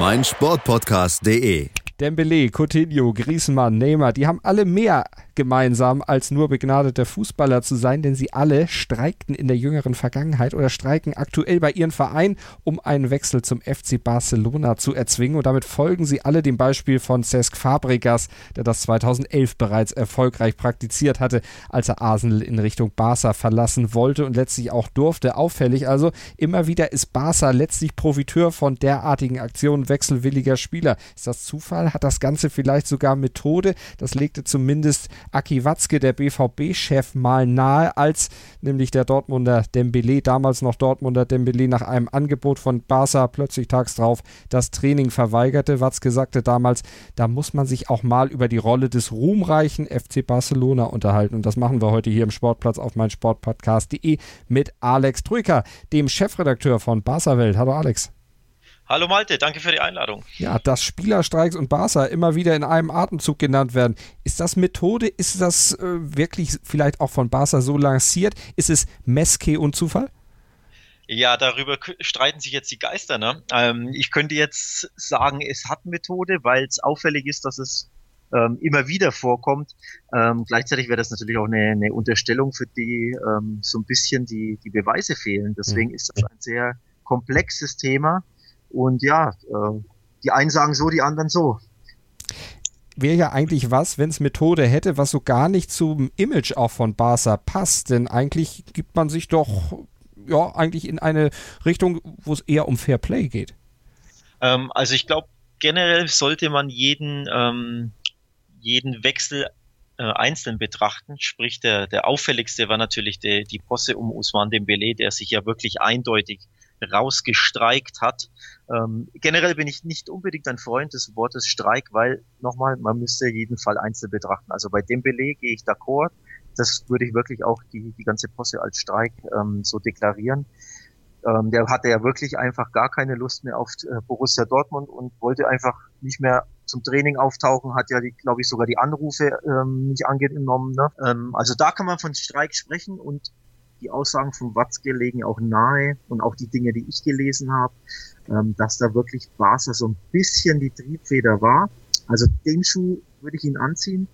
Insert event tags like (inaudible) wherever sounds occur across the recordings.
meinsportpodcast.de. Dembele, Coutinho, Griezmann, Neymar, die haben alle mehr gemeinsam, als nur begnadeter Fußballer zu sein, denn sie alle streikten in der jüngeren Vergangenheit oder streiken aktuell bei ihren Vereinen, um einen Wechsel zum FC Barcelona zu erzwingen. Und damit folgen sie alle dem Beispiel von Cesc Fabregas, der das 2011 bereits erfolgreich praktiziert hatte, als er Arsenal in Richtung Barca verlassen wollte und letztlich auch durfte. Auffällig also, immer wieder ist Barca letztlich Profiteur von derartigen Aktionen wechselwilliger Spieler. Ist das Zufall? Hat das Ganze vielleicht sogar Methode? Das legte zumindest Aki Watzke, der BVB-Chef, mal nahe, als nämlich der Dortmunder Dembele, damals noch Dortmunder Dembele, nach einem Angebot von Barca plötzlich tags drauf das Training verweigerte. Watzke sagte damals, da muss man sich auch mal über die Rolle des ruhmreichen FC Barcelona unterhalten. Und das machen wir heute hier im Sportplatz auf meinsportpodcast.de mit Alex Trüker, dem Chefredakteur von Barca Welt. Hallo Alex. Hallo Malte, danke für die Einladung. Ja, dass Spielerstreiks und Barca immer wieder in einem Atemzug genannt werden. Ist das Methode? Ist das äh, wirklich vielleicht auch von Barca so lanciert? Ist es Meske und Zufall? Ja, darüber streiten sich jetzt die Geister. Ne? Ähm, ich könnte jetzt sagen, es hat Methode, weil es auffällig ist, dass es ähm, immer wieder vorkommt. Ähm, gleichzeitig wäre das natürlich auch eine, eine Unterstellung, für die ähm, so ein bisschen die, die Beweise fehlen. Deswegen mhm. ist das ein sehr komplexes Thema und ja, äh, die einen sagen so, die anderen so. Wäre ja eigentlich was, wenn es Methode hätte, was so gar nicht zum Image auch von Barca passt. Denn eigentlich gibt man sich doch ja eigentlich in eine Richtung, wo es eher um Fair Play geht. Ähm, also ich glaube, generell sollte man jeden, ähm, jeden Wechsel äh, einzeln betrachten. Sprich, der, der auffälligste war natürlich die, die Posse um Usman Dembele, der sich ja wirklich eindeutig rausgestreikt hat. Ähm, generell bin ich nicht unbedingt ein Freund des Wortes Streik, weil nochmal, man müsste jeden Fall einzeln betrachten. Also bei dem Beleg gehe ich d'accord. Das würde ich wirklich auch die, die ganze Posse als Streik ähm, so deklarieren. Ähm, der hatte ja wirklich einfach gar keine Lust mehr auf äh, Borussia Dortmund und wollte einfach nicht mehr zum Training auftauchen, hat ja, glaube ich, sogar die Anrufe ähm, nicht angenommen. Ne? Ähm, also da kann man von Streik sprechen und die Aussagen von Watzke legen auch nahe und auch die Dinge, die ich gelesen habe, ähm, dass da wirklich Barca so ein bisschen die Triebfeder war. Also den Schuh würde ich ihn anziehen.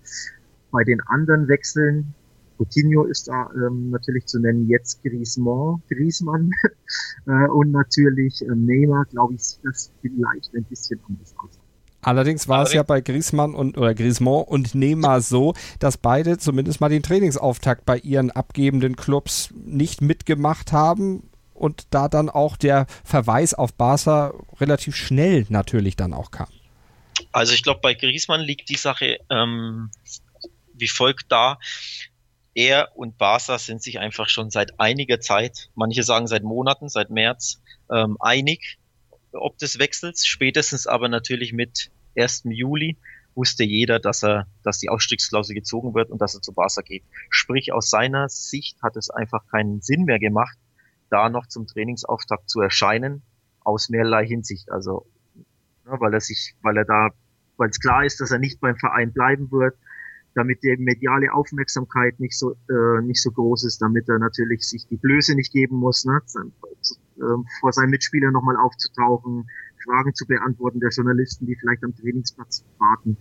Bei den anderen Wechseln, Coutinho ist da ähm, natürlich zu nennen, jetzt Griezmann, Griezmann (laughs) äh, und natürlich äh, Neymar, glaube ich, sieht das vielleicht ein bisschen anders aus. Allerdings war es ja bei Griezmann und oder Griezmann und Neymar so, dass beide zumindest mal den Trainingsauftakt bei ihren abgebenden Clubs nicht mitgemacht haben und da dann auch der Verweis auf Barca relativ schnell natürlich dann auch kam. Also ich glaube, bei Griezmann liegt die Sache ähm, wie folgt da. Er und Barca sind sich einfach schon seit einiger Zeit, manche sagen seit Monaten, seit März, ähm, einig ob des Wechsels. Spätestens aber natürlich mit 1. Juli wusste jeder, dass er, dass die Ausstiegsklausel gezogen wird und dass er zu Barca geht. Sprich, aus seiner Sicht hat es einfach keinen Sinn mehr gemacht, da noch zum Trainingsauftakt zu erscheinen, aus mehrerlei Hinsicht. Also, ja, weil er sich, weil er da, weil es klar ist, dass er nicht beim Verein bleiben wird, damit die mediale Aufmerksamkeit nicht so äh, nicht so groß ist, damit er natürlich sich die Blöße nicht geben muss, ne, vor seinen Mitspielern nochmal aufzutauchen, Fragen zu beantworten der Journalisten, die vielleicht am Trainingsplatz warten.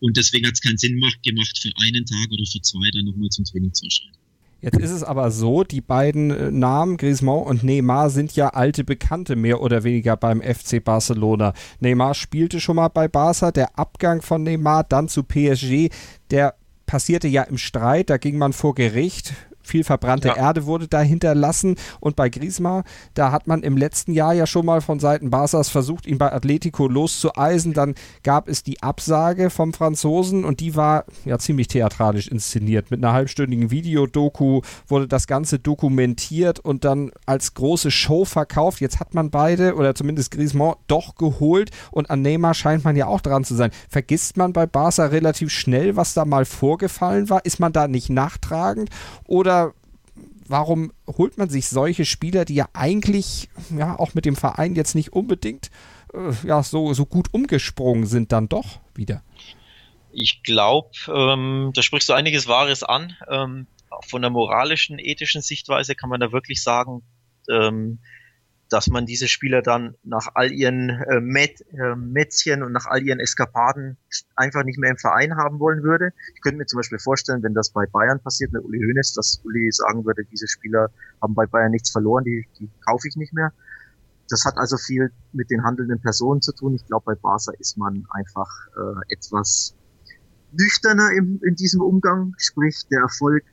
Und deswegen hat es keinen Sinn gemacht, für einen Tag oder für zwei dann nochmal zum Training zu erscheinen. Jetzt ist es aber so, die beiden äh, Namen, Griezmann und Neymar, sind ja alte Bekannte mehr oder weniger beim FC Barcelona. Neymar spielte schon mal bei Barca, der Abgang von Neymar dann zu PSG, der passierte ja im Streit, da ging man vor Gericht viel verbrannte ja. Erde wurde da hinterlassen. Und bei Griezmann, da hat man im letzten Jahr ja schon mal von Seiten Barças versucht, ihn bei Atletico loszueisen. Dann gab es die Absage vom Franzosen und die war ja ziemlich theatralisch inszeniert. Mit einer halbstündigen Videodoku wurde das Ganze dokumentiert und dann als große Show verkauft. Jetzt hat man beide oder zumindest Griezmann doch geholt und an Neymar scheint man ja auch dran zu sein. Vergisst man bei Barca relativ schnell, was da mal vorgefallen war? Ist man da nicht nachtragend oder warum holt man sich solche Spieler, die ja eigentlich ja auch mit dem Verein jetzt nicht unbedingt äh, ja so, so gut umgesprungen sind, dann doch wieder? Ich glaube, ähm, da sprichst du einiges Wahres an. Ähm, von der moralischen, ethischen Sichtweise kann man da wirklich sagen, ähm, dass man diese Spieler dann nach all ihren äh, Met, äh, Mätzchen und nach all ihren Eskapaden einfach nicht mehr im Verein haben wollen würde. Ich könnte mir zum Beispiel vorstellen, wenn das bei Bayern passiert mit Uli Hoeneß, dass Uli sagen würde, diese Spieler haben bei Bayern nichts verloren, die, die kaufe ich nicht mehr. Das hat also viel mit den handelnden Personen zu tun. Ich glaube, bei Barca ist man einfach äh, etwas nüchterner im, in diesem Umgang, sprich der Erfolg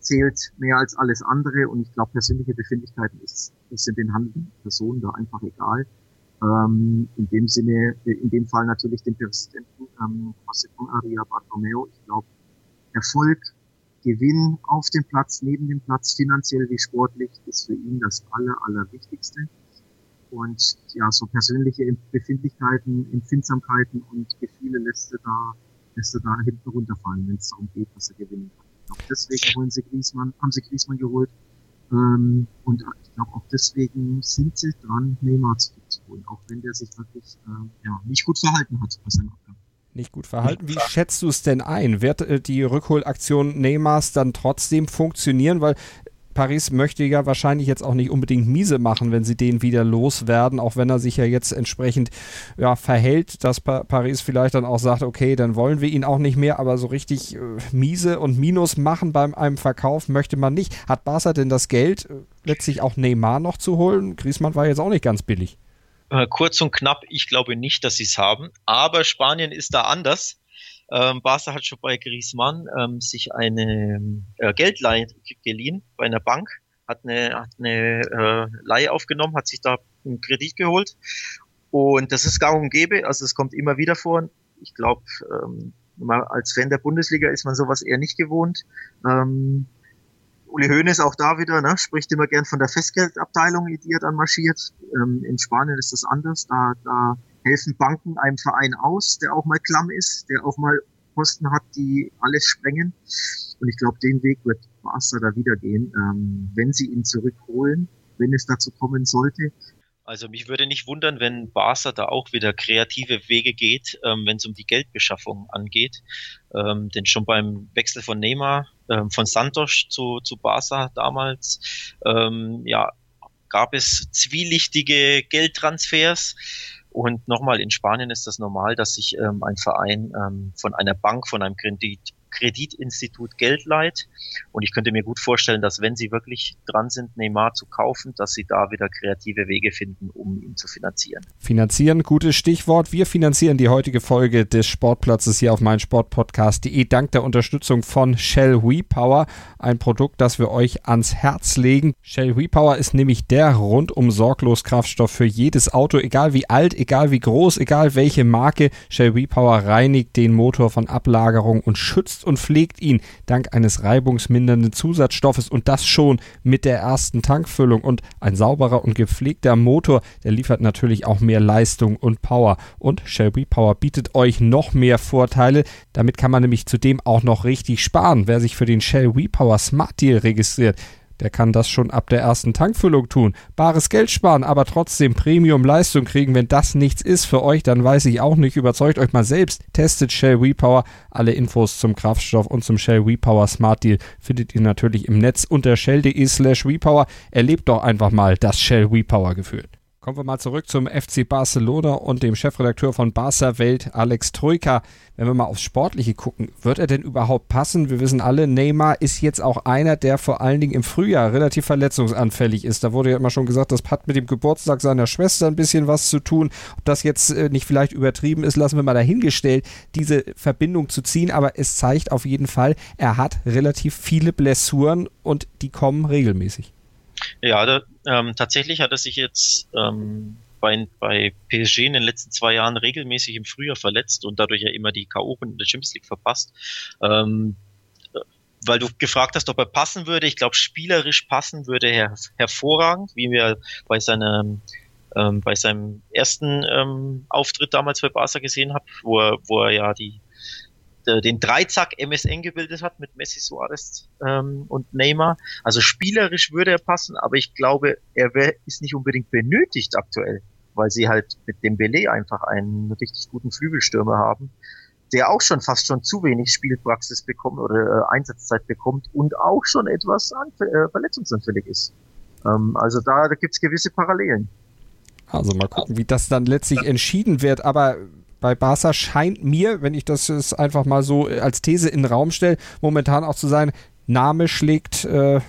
zählt mehr als alles andere und ich glaube, persönliche Befindlichkeiten ist, ist in den handelnden Personen da einfach egal. Ähm, in dem Sinne, in dem Fall natürlich den Präsidenten ähm, José Aria Bartomeo. Ich glaube, Erfolg, Gewinn auf dem Platz, neben dem Platz, finanziell wie sportlich, ist für ihn das aller, allerwichtigste. Und ja, so persönliche Befindlichkeiten, Empfindsamkeiten und Gefühle lässt er da, lässt er da hinten runterfallen, wenn es darum geht, dass er gewinnen kann glaube, deswegen holen sie Griezmann, haben sie Griezmann geholt. Ähm, und ich glaube auch deswegen sind sie dran, Neymar zurückzuholen, auch wenn der sich wirklich äh, ja, nicht gut verhalten hat bei seinem Abgang. Nicht gut verhalten. Wie schätzt du es denn ein? Wird äh, die Rückholaktion Neymars dann trotzdem funktionieren? Weil Paris möchte ja wahrscheinlich jetzt auch nicht unbedingt miese machen, wenn sie den wieder loswerden, auch wenn er sich ja jetzt entsprechend ja, verhält, dass pa Paris vielleicht dann auch sagt, okay, dann wollen wir ihn auch nicht mehr, aber so richtig äh, miese und Minus machen beim einem Verkauf möchte man nicht. Hat Barca denn das Geld, äh, letztlich auch Neymar noch zu holen? Griezmann war jetzt auch nicht ganz billig. Äh, kurz und knapp, ich glaube nicht, dass sie es haben, aber Spanien ist da anders. Ähm, Barca hat schon bei Griezmann ähm, sich eine äh, Geldleihe geliehen bei einer Bank, hat eine, hat eine äh, Leihe aufgenommen, hat sich da einen Kredit geholt und das ist gang und gäbe, also es kommt immer wieder vor. Ich glaube, ähm, als Fan der Bundesliga ist man sowas eher nicht gewohnt. Ähm, Uli Hoeneß auch da wieder, ne, spricht immer gern von der Festgeldabteilung, die er dann marschiert. Ähm, in Spanien ist das anders. Da, da helfen Banken einem Verein aus, der auch mal klamm ist, der auch mal Posten hat, die alles sprengen. Und ich glaube, den Weg wird Barca da wieder gehen, ähm, wenn sie ihn zurückholen, wenn es dazu kommen sollte. Also mich würde nicht wundern, wenn Barca da auch wieder kreative Wege geht, ähm, wenn es um die Geldbeschaffung angeht. Ähm, denn schon beim Wechsel von Neymar, ähm, von Santos zu, zu Barca damals, ähm, ja, gab es zwielichtige Geldtransfers. Und nochmal, in Spanien ist das normal, dass sich ähm, ein Verein ähm, von einer Bank, von einem Kredit, Kreditinstitut Geld leiht. Und ich könnte mir gut vorstellen, dass wenn sie wirklich dran sind, Neymar zu kaufen, dass sie da wieder kreative Wege finden, um ihn zu finanzieren. Finanzieren, gutes Stichwort. Wir finanzieren die heutige Folge des Sportplatzes hier auf meinsportpodcast.de dank der Unterstützung von Shell WePower, ein Produkt, das wir euch ans Herz legen. Shell WePower ist nämlich der rundum sorglos Kraftstoff für jedes Auto, egal wie alt, egal wie groß, egal welche Marke. Shell WePower reinigt den Motor von Ablagerung und schützt und pflegt ihn dank eines reibungsmindernden Zusatzstoffes und das schon mit der ersten Tankfüllung. Und ein sauberer und gepflegter Motor, der liefert natürlich auch mehr Leistung und Power. Und Shelby Power bietet euch noch mehr Vorteile. Damit kann man nämlich zudem auch noch richtig sparen. Wer sich für den Shell WePower Smart Deal registriert, der kann das schon ab der ersten Tankfüllung tun. Bares Geld sparen, aber trotzdem Premium-Leistung kriegen. Wenn das nichts ist für euch, dann weiß ich auch nicht. Überzeugt euch mal selbst. Testet Shell WePower. Alle Infos zum Kraftstoff und zum Shell WePower Smart Deal findet ihr natürlich im Netz unter shell.de slash WePower. Erlebt doch einfach mal das Shell WePower Gefühl. Kommen wir mal zurück zum FC Barcelona und dem Chefredakteur von Barca Welt, Alex Troika. Wenn wir mal aufs Sportliche gucken, wird er denn überhaupt passen? Wir wissen alle, Neymar ist jetzt auch einer, der vor allen Dingen im Frühjahr relativ verletzungsanfällig ist. Da wurde ja immer schon gesagt, das hat mit dem Geburtstag seiner Schwester ein bisschen was zu tun. Ob das jetzt äh, nicht vielleicht übertrieben ist, lassen wir mal dahingestellt, diese Verbindung zu ziehen. Aber es zeigt auf jeden Fall, er hat relativ viele Blessuren und die kommen regelmäßig. Ja, da, ähm, tatsächlich hat er sich jetzt ähm, bei, bei PSG in den letzten zwei Jahren regelmäßig im Frühjahr verletzt und dadurch ja immer die K.O.-Runde der Champions League verpasst. Ähm, weil du gefragt hast, ob er passen würde. Ich glaube, spielerisch passen würde er hervorragend, wie wir bei seinem ähm, bei seinem ersten ähm, Auftritt damals bei Barca gesehen haben, wo er, wo er ja die äh, den Dreizack MSN gebildet hat mit Messi, Suarez ähm, und Neymar. Also spielerisch würde er passen, aber ich glaube, er wär, ist nicht unbedingt benötigt aktuell, weil sie halt mit dem Belay einfach einen richtig guten Flügelstürmer haben, der auch schon fast schon zu wenig Spielpraxis bekommt oder äh, Einsatzzeit bekommt und auch schon etwas äh, verletzungsanfällig ist. Ähm, also da, da gibt es gewisse Parallelen. Also mal gucken, wie das dann letztlich entschieden wird. Aber bei Barca scheint mir, wenn ich das jetzt einfach mal so als These in den Raum stelle, momentan auch zu sein, Name schlägt äh,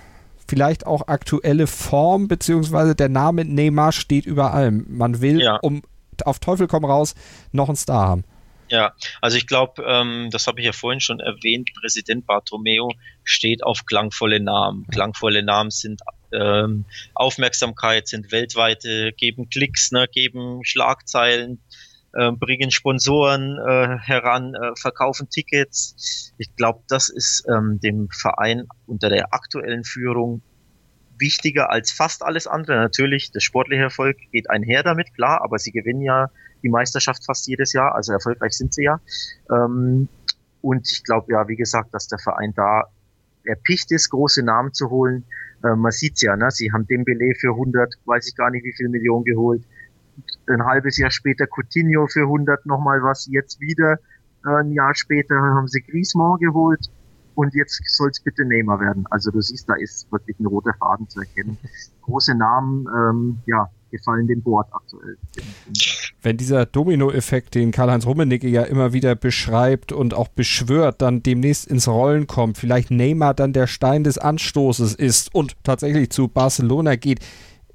vielleicht auch aktuelle Form, beziehungsweise der Name Neymar steht über allem. Man will, ja. um auf Teufel komm raus, noch einen Star haben. Ja, also ich glaube, ähm, das habe ich ja vorhin schon erwähnt, Präsident Bartomeo steht auf klangvolle Namen. Klangvolle Namen sind ähm, Aufmerksamkeit, sind weltweite, geben Klicks, ne, geben Schlagzeilen, äh, bringen Sponsoren äh, heran, äh, verkaufen Tickets. Ich glaube, das ist ähm, dem Verein unter der aktuellen Führung wichtiger als fast alles andere. Natürlich, der sportliche Erfolg geht einher damit, klar, aber sie gewinnen ja die Meisterschaft fast jedes Jahr, also erfolgreich sind sie ja. Ähm, und ich glaube ja, wie gesagt, dass der Verein da erpicht ist, große Namen zu holen. Äh, man sieht's ja, ne? sie haben Dembele für 100, weiß ich gar nicht wie viel Millionen geholt ein halbes Jahr später Coutinho für 100 nochmal was, jetzt wieder äh, ein Jahr später haben sie Griezmann geholt und jetzt soll es bitte Neymar werden. Also du siehst, da ist wirklich ein roter Faden zu erkennen. Große Namen, ähm, ja, gefallen dem Board aktuell. Wenn dieser Dominoeffekt, den Karl-Heinz Rummenigge ja immer wieder beschreibt und auch beschwört, dann demnächst ins Rollen kommt, vielleicht Neymar dann der Stein des Anstoßes ist und tatsächlich zu Barcelona geht,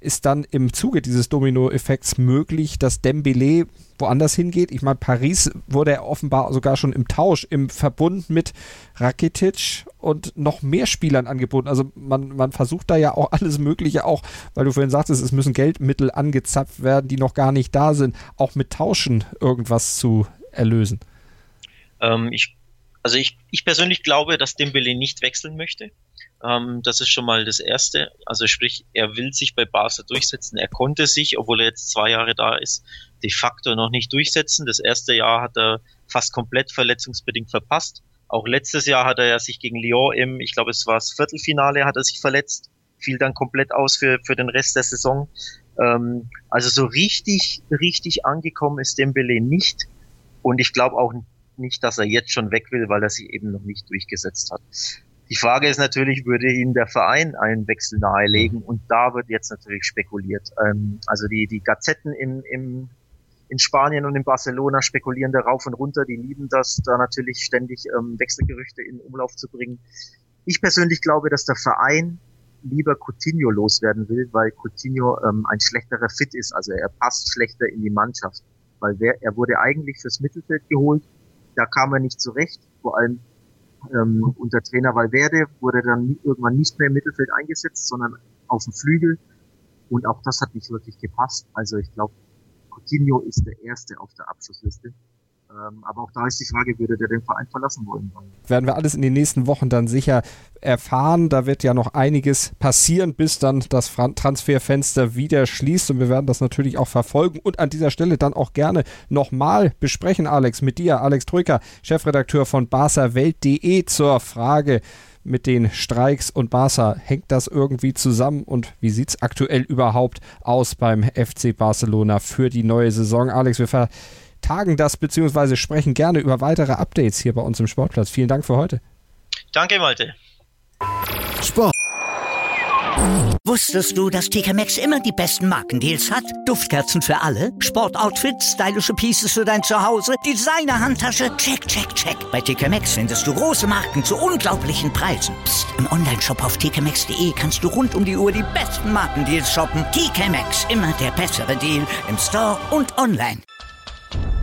ist dann im Zuge dieses Domino-Effekts möglich, dass Dembele woanders hingeht. Ich meine, Paris wurde er offenbar sogar schon im Tausch, im Verbund mit Rakitic und noch mehr Spielern angeboten. Also man, man versucht da ja auch alles Mögliche, auch weil du vorhin sagtest, es müssen Geldmittel angezapft werden, die noch gar nicht da sind, auch mit Tauschen irgendwas zu erlösen. Ähm, ich, also ich, ich persönlich glaube, dass Dembele nicht wechseln möchte. Ähm, das ist schon mal das Erste. Also sprich, er will sich bei Barca durchsetzen. Er konnte sich, obwohl er jetzt zwei Jahre da ist, de facto noch nicht durchsetzen. Das erste Jahr hat er fast komplett verletzungsbedingt verpasst. Auch letztes Jahr hat er ja sich gegen Lyon im, ich glaube es war das Viertelfinale, hat er sich verletzt, fiel dann komplett aus für, für den Rest der Saison. Ähm, also so richtig, richtig angekommen ist Dembele nicht. Und ich glaube auch nicht, dass er jetzt schon weg will, weil er sich eben noch nicht durchgesetzt hat. Die Frage ist natürlich, würde Ihnen der Verein einen Wechsel nahelegen? Und da wird jetzt natürlich spekuliert. Ähm, also die, die Gazetten im, im, in Spanien und in Barcelona spekulieren da rauf und runter. Die lieben das, da natürlich ständig ähm, Wechselgerüchte in Umlauf zu bringen. Ich persönlich glaube, dass der Verein lieber Coutinho loswerden will, weil Coutinho ähm, ein schlechterer Fit ist. Also er passt schlechter in die Mannschaft. Weil wer, er wurde eigentlich fürs Mittelfeld geholt. Da kam er nicht zurecht. Vor allem ähm, unter Trainer Valverde wurde dann irgendwann nicht mehr im Mittelfeld eingesetzt, sondern auf dem Flügel. Und auch das hat nicht wirklich gepasst. Also ich glaube, Coutinho ist der Erste auf der Abschlussliste. Ähm, aber auch da ist die Frage, würde der den Verein verlassen wollen? Werden wir alles in den nächsten Wochen dann sicher erfahren. Da wird ja noch einiges passieren, bis dann das Transferfenster wieder schließt. Und wir werden das natürlich auch verfolgen und an dieser Stelle dann auch gerne nochmal besprechen, Alex, mit dir, Alex Troika, Chefredakteur von barcawelt.de zur Frage, mit den Streiks und Barca. Hängt das irgendwie zusammen und wie sieht es aktuell überhaupt aus beim FC Barcelona für die neue Saison? Alex, wir ver tagen das beziehungsweise sprechen gerne über weitere Updates hier bei uns im Sportplatz. Vielen Dank für heute. Danke, Malte. Sport. Wusstest du, dass TK Maxx immer die besten Markendeals hat? Duftkerzen für alle, Sportoutfits, stylische Pieces für dein Zuhause, Designer-Handtasche, check, check, check. Bei TK Maxx findest du große Marken zu unglaublichen Preisen. Psst. im Onlineshop auf tkmaxx.de kannst du rund um die Uhr die besten Markendeals shoppen. TK Maxx, immer der bessere Deal im Store und online.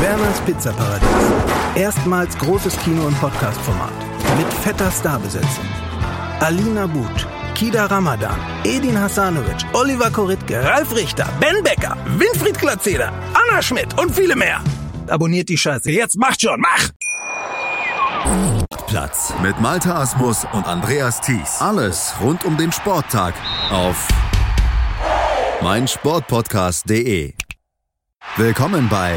Werners Pizzaparadies. Erstmals großes Kino- und Podcast-Format. Mit fetter Starbesetzung. Alina But, Kida Ramadan, Edin Hasanovic, Oliver Koritke, Ralf Richter, Ben Becker, Winfried Glatzeder, Anna Schmidt und viele mehr. Abonniert die Scheiße. Jetzt macht schon, mach! Platz mit Malta Asmus und Andreas Thies. Alles rund um den Sporttag auf meinsportpodcast.de. Willkommen bei